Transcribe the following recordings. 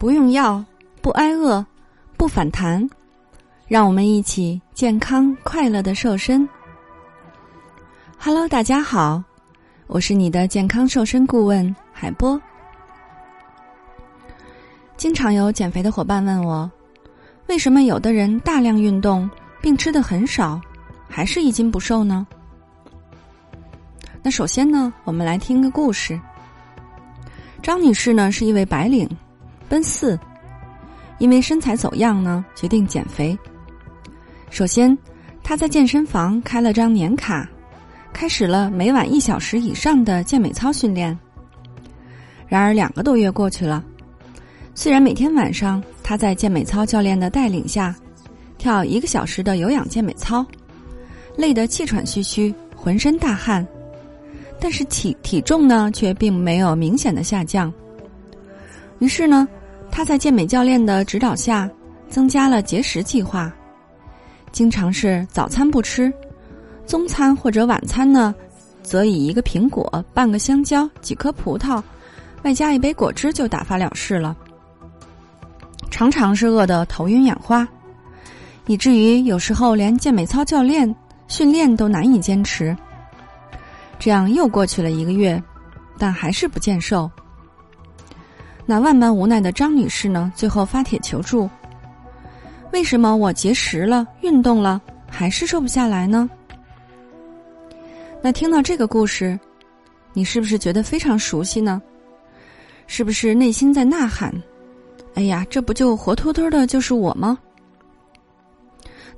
不用药，不挨饿，不反弹，让我们一起健康快乐的瘦身。Hello，大家好，我是你的健康瘦身顾问海波。经常有减肥的伙伴问我，为什么有的人大量运动并吃的很少，还是一斤不瘦呢？那首先呢，我们来听个故事。张女士呢是一位白领，奔四，因为身材走样呢，决定减肥。首先，他在健身房开了张年卡，开始了每晚一小时以上的健美操训练。然而两个多月过去了。虽然每天晚上他在健美操教练的带领下跳一个小时的有氧健美操，累得气喘吁吁，浑身大汗，但是体体重呢却并没有明显的下降。于是呢，他在健美教练的指导下增加了节食计划，经常是早餐不吃，中餐或者晚餐呢，则以一个苹果、半个香蕉、几颗葡萄，外加一杯果汁就打发了事了。常常是饿得头晕眼花，以至于有时候连健美操教练训练都难以坚持。这样又过去了一个月，但还是不见瘦。那万般无奈的张女士呢？最后发帖求助：为什么我节食了、运动了，还是瘦不下来呢？那听到这个故事，你是不是觉得非常熟悉呢？是不是内心在呐喊？哎呀，这不就活脱脱的就是我吗？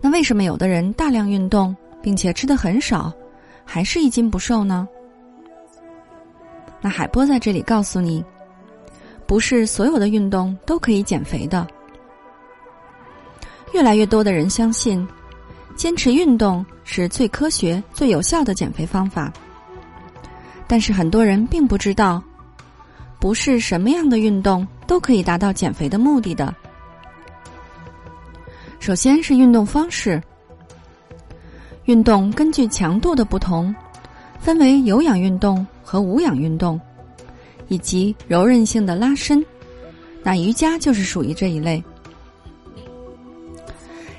那为什么有的人大量运动，并且吃的很少，还是一斤不瘦呢？那海波在这里告诉你，不是所有的运动都可以减肥的。越来越多的人相信，坚持运动是最科学、最有效的减肥方法。但是很多人并不知道。不是什么样的运动都可以达到减肥的目的的。首先是运动方式，运动根据强度的不同，分为有氧运动和无氧运动，以及柔韧性的拉伸。那瑜伽就是属于这一类。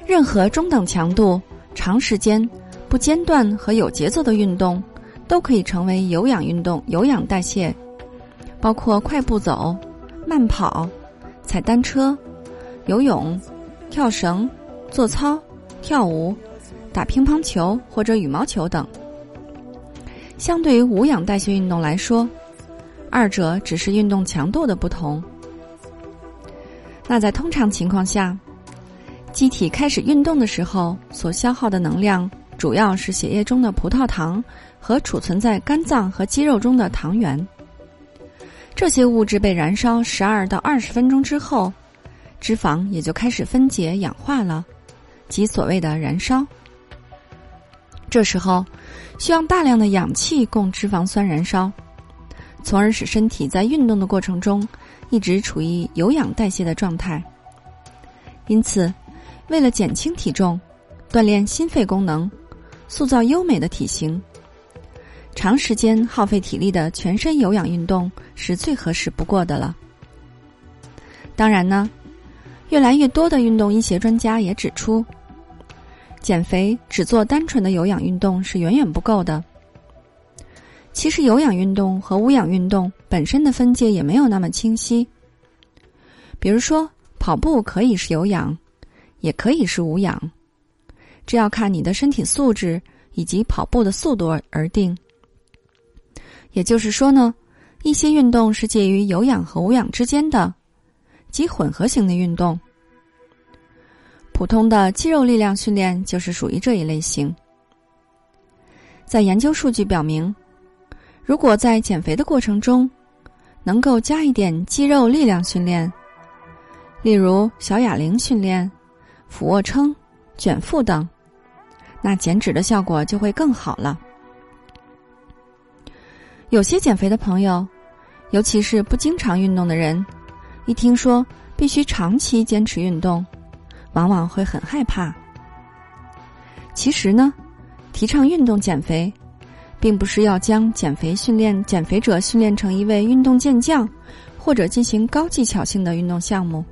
任何中等强度、长时间、不间断和有节奏的运动，都可以成为有氧运动、有氧代谢。包括快步走、慢跑、踩单车、游泳、跳绳、做操、跳舞、打乒乓球或者羽毛球等。相对于无氧代谢运动来说，二者只是运动强度的不同。那在通常情况下，机体开始运动的时候所消耗的能量，主要是血液中的葡萄糖和储存在肝脏和肌肉中的糖原。这些物质被燃烧十二到二十分钟之后，脂肪也就开始分解氧化了，即所谓的燃烧。这时候需要大量的氧气供脂肪酸燃烧，从而使身体在运动的过程中一直处于有氧代谢的状态。因此，为了减轻体重、锻炼心肺功能、塑造优美的体型。长时间耗费体力的全身有氧运动是最合适不过的了。当然呢，越来越多的运动医学专家也指出，减肥只做单纯的有氧运动是远远不够的。其实，有氧运动和无氧运动本身的分界也没有那么清晰。比如说，跑步可以是有氧，也可以是无氧，这要看你的身体素质以及跑步的速度而定。也就是说呢，一些运动是介于有氧和无氧之间的，即混合型的运动。普通的肌肉力量训练就是属于这一类型。在研究数据表明，如果在减肥的过程中，能够加一点肌肉力量训练，例如小哑铃训练、俯卧撑、卷腹等，那减脂的效果就会更好了。有些减肥的朋友，尤其是不经常运动的人，一听说必须长期坚持运动，往往会很害怕。其实呢，提倡运动减肥，并不是要将减肥训练减肥者训练成一位运动健将，或者进行高技巧性的运动项目，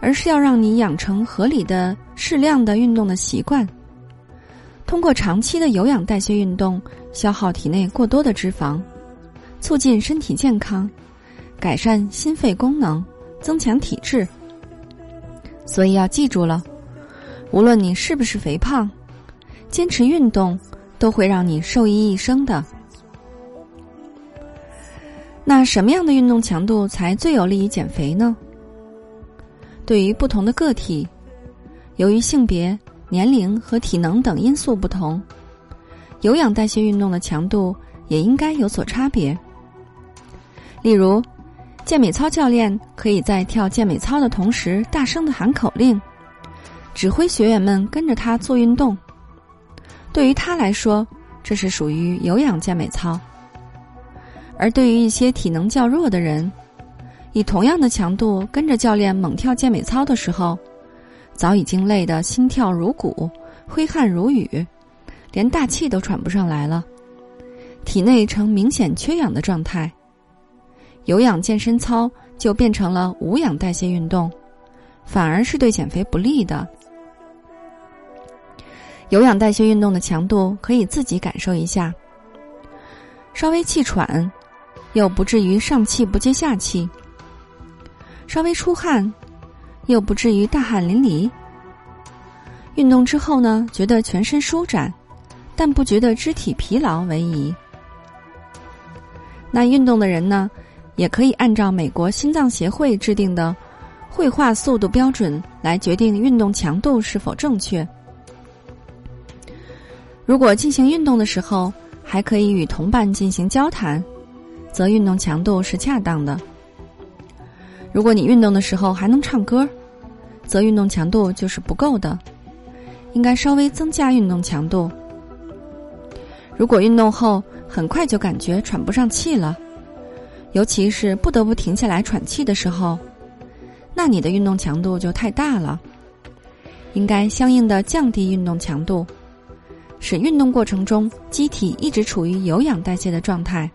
而是要让你养成合理的、适量的运动的习惯。通过长期的有氧代谢运动，消耗体内过多的脂肪，促进身体健康，改善心肺功能，增强体质。所以要记住了，无论你是不是肥胖，坚持运动都会让你受益一生的。那什么样的运动强度才最有利于减肥呢？对于不同的个体，由于性别。年龄和体能等因素不同，有氧代谢运动的强度也应该有所差别。例如，健美操教练可以在跳健美操的同时大声的喊口令，指挥学员们跟着他做运动。对于他来说，这是属于有氧健美操。而对于一些体能较弱的人，以同样的强度跟着教练猛跳健美操的时候。早已经累得心跳如鼓，挥汗如雨，连大气都喘不上来了，体内呈明显缺氧的状态。有氧健身操就变成了无氧代谢运动，反而是对减肥不利的。有氧代谢运动的强度可以自己感受一下，稍微气喘，又不至于上气不接下气；稍微出汗。又不至于大汗淋漓。运动之后呢，觉得全身舒展，但不觉得肢体疲劳为宜。那运动的人呢，也可以按照美国心脏协会制定的绘画速度标准来决定运动强度是否正确。如果进行运动的时候还可以与同伴进行交谈，则运动强度是恰当的。如果你运动的时候还能唱歌，则运动强度就是不够的，应该稍微增加运动强度。如果运动后很快就感觉喘不上气了，尤其是不得不停下来喘气的时候，那你的运动强度就太大了，应该相应的降低运动强度，使运动过程中机体一直处于有氧代谢的状态。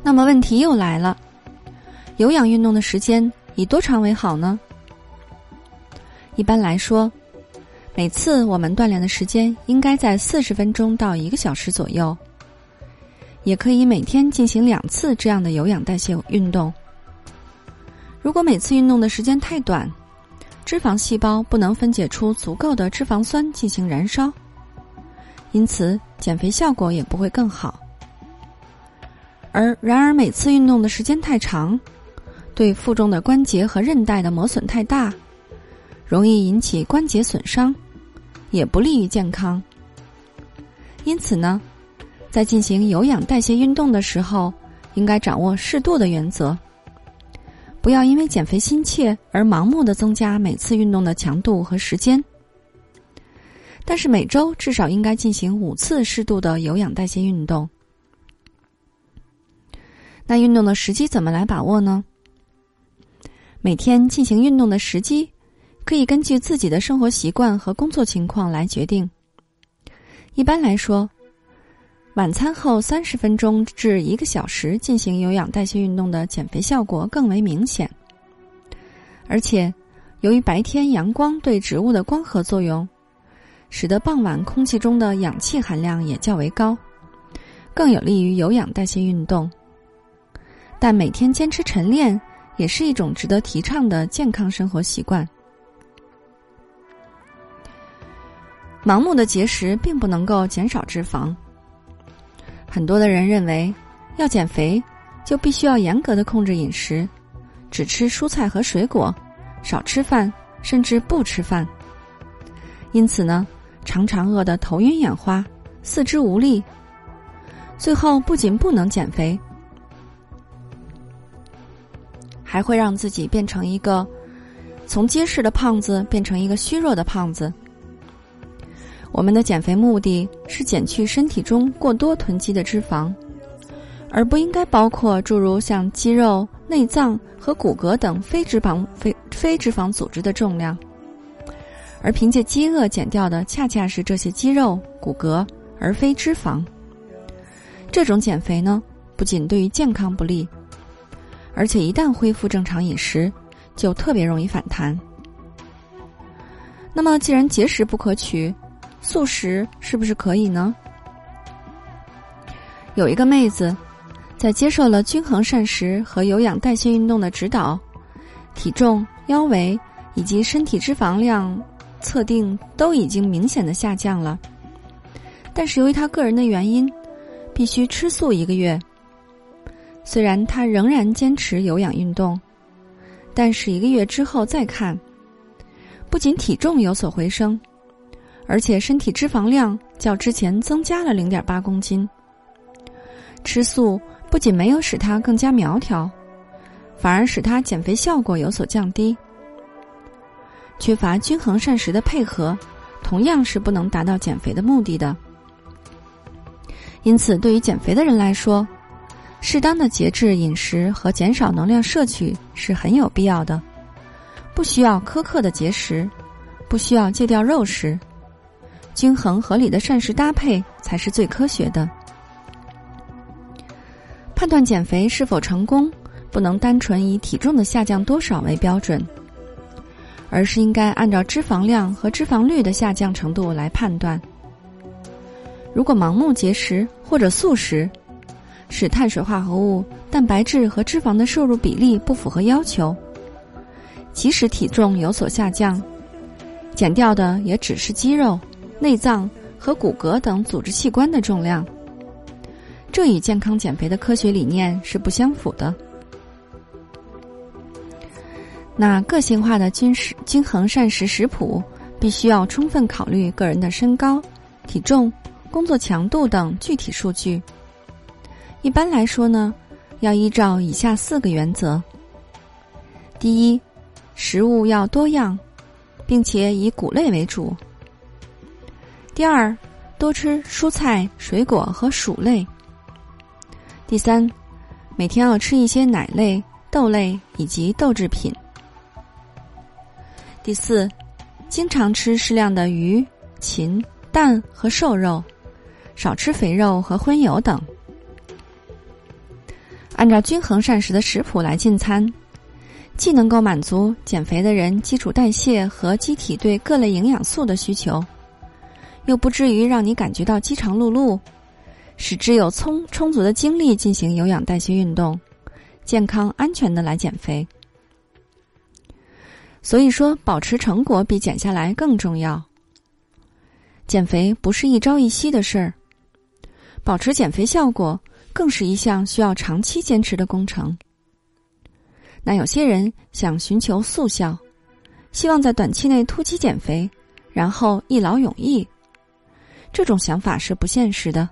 那么问题又来了。有氧运动的时间以多长为好呢？一般来说，每次我们锻炼的时间应该在四十分钟到一个小时左右。也可以每天进行两次这样的有氧代谢运动。如果每次运动的时间太短，脂肪细胞不能分解出足够的脂肪酸进行燃烧，因此减肥效果也不会更好。而然而每次运动的时间太长。对负重的关节和韧带的磨损太大，容易引起关节损伤，也不利于健康。因此呢，在进行有氧代谢运动的时候，应该掌握适度的原则，不要因为减肥心切而盲目的增加每次运动的强度和时间。但是每周至少应该进行五次适度的有氧代谢运动。那运动的时机怎么来把握呢？每天进行运动的时机，可以根据自己的生活习惯和工作情况来决定。一般来说，晚餐后三十分钟至一个小时进行有氧代谢运动的减肥效果更为明显。而且，由于白天阳光对植物的光合作用，使得傍晚空气中的氧气含量也较为高，更有利于有氧代谢运动。但每天坚持晨练。也是一种值得提倡的健康生活习惯。盲目的节食并不能够减少脂肪。很多的人认为，要减肥就必须要严格的控制饮食，只吃蔬菜和水果，少吃饭，甚至不吃饭。因此呢，常常饿得头晕眼花、四肢无力，最后不仅不能减肥。还会让自己变成一个从结实的胖子变成一个虚弱的胖子。我们的减肥目的是减去身体中过多囤积的脂肪，而不应该包括诸如像肌肉、内脏和骨骼等非脂肪非非脂肪组织的重量。而凭借饥饿减掉的恰恰是这些肌肉、骨骼，而非脂肪。这种减肥呢，不仅对于健康不利，而且一旦恢复正常饮食，就特别容易反弹。那么，既然节食不可取，素食是不是可以呢？有一个妹子，在接受了均衡膳食和有氧代谢运动的指导，体重、腰围以及身体脂肪量测定都已经明显的下降了。但是由于她个人的原因，必须吃素一个月。虽然她仍然坚持有氧运动，但是一个月之后再看，不仅体重有所回升，而且身体脂肪量较之前增加了零点八公斤。吃素不仅没有使她更加苗条，反而使她减肥效果有所降低。缺乏均衡膳食的配合，同样是不能达到减肥的目的的。因此，对于减肥的人来说，适当的节制饮食和减少能量摄取是很有必要的。不需要苛刻的节食，不需要戒掉肉食，均衡合理的膳食搭配才是最科学的。判断减肥是否成功，不能单纯以体重的下降多少为标准，而是应该按照脂肪量和脂肪率的下降程度来判断。如果盲目节食或者素食，使碳水化合物、蛋白质和脂肪的摄入比例不符合要求，即使体重有所下降，减掉的也只是肌肉、内脏和骨骼等组织器官的重量。这与健康减肥的科学理念是不相符的。那个性化的均食均衡膳食食谱，必须要充分考虑个人的身高、体重、工作强度等具体数据。一般来说呢，要依照以下四个原则：第一，食物要多样，并且以谷类为主；第二，多吃蔬菜、水果和薯类。第三，每天要吃一些奶类、豆类以及豆制品。第四，经常吃适量的鱼、禽、蛋和瘦肉，少吃肥肉和荤油等。按照均衡膳食的食谱来进餐，既能够满足减肥的人基础代谢和机体对各类营养素的需求，又不至于让你感觉到饥肠辘辘。使之有充充足的精力进行有氧代谢运动，健康安全的来减肥。所以说，保持成果比减下来更重要。减肥不是一朝一夕的事儿，保持减肥效果更是一项需要长期坚持的工程。那有些人想寻求速效，希望在短期内突击减肥，然后一劳永逸，这种想法是不现实的。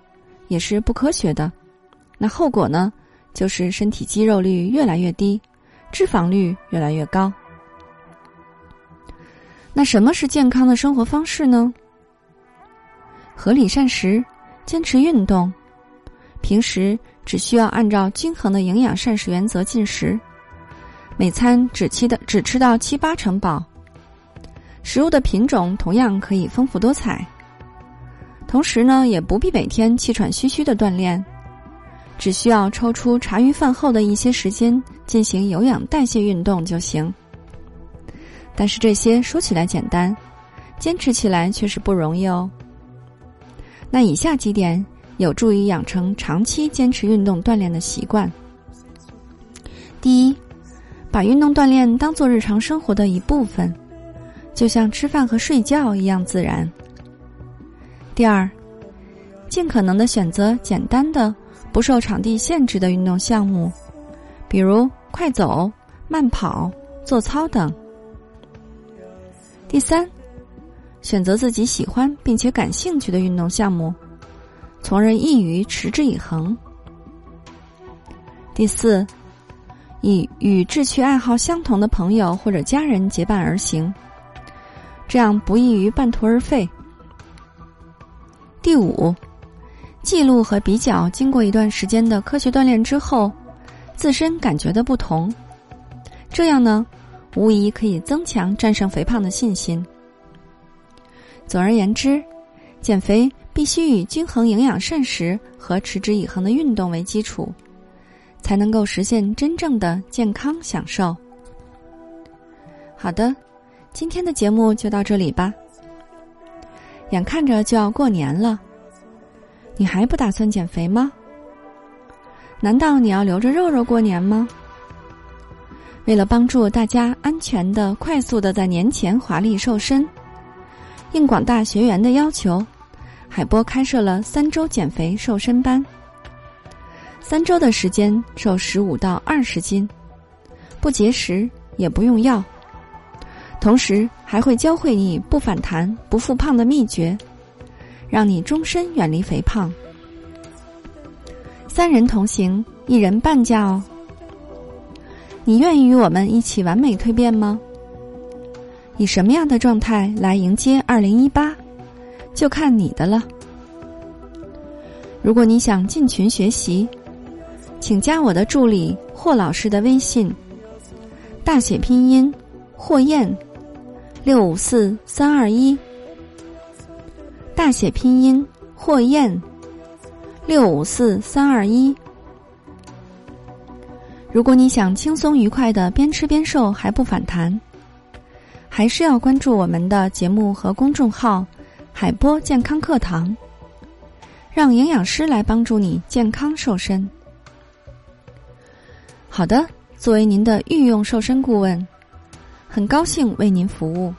也是不科学的，那后果呢？就是身体肌肉率越来越低，脂肪率越来越高。那什么是健康的生活方式呢？合理膳食，坚持运动，平时只需要按照均衡的营养膳食原则进食，每餐只吃的只吃到七八成饱，食物的品种同样可以丰富多彩。同时呢，也不必每天气喘吁吁的锻炼，只需要抽出茶余饭后的一些时间进行有氧代谢运动就行。但是这些说起来简单，坚持起来却是不容易哦。那以下几点有助于养成长期坚持运动锻炼的习惯：第一，把运动锻炼当做日常生活的一部分，就像吃饭和睡觉一样自然。第二，尽可能的选择简单的、不受场地限制的运动项目，比如快走、慢跑、做操等。第三，选择自己喜欢并且感兴趣的运动项目，从而易于持之以恒。第四，以与志趣爱好相同的朋友或者家人结伴而行，这样不易于半途而废。第五，记录和比较经过一段时间的科学锻炼之后，自身感觉的不同，这样呢，无疑可以增强战胜肥胖的信心。总而言之，减肥必须以均衡营养膳食和持之以恒的运动为基础，才能够实现真正的健康享受。好的，今天的节目就到这里吧。眼看着就要过年了，你还不打算减肥吗？难道你要留着肉肉过年吗？为了帮助大家安全的、快速的在年前华丽瘦身，应广大学员的要求，海波开设了三周减肥瘦身班。三周的时间瘦十五到二十斤，不节食也不用药，同时还会教会你不反弹、不复胖的秘诀，让你终身远离肥胖。三人同行，一人半价哦。你愿意与我们一起完美蜕变吗？以什么样的状态来迎接二零一八，就看你的了。如果你想进群学习，请加我的助理霍老师的微信，大写拼音霍燕六五四三二一，大写拼音霍燕六五四三二一。如果你想轻松愉快的边吃边瘦还不反弹，还是要关注我们的节目和公众号“海波健康课堂”，让营养师来帮助你健康瘦身。好的，作为您的御用瘦身顾问，很高兴为您服务。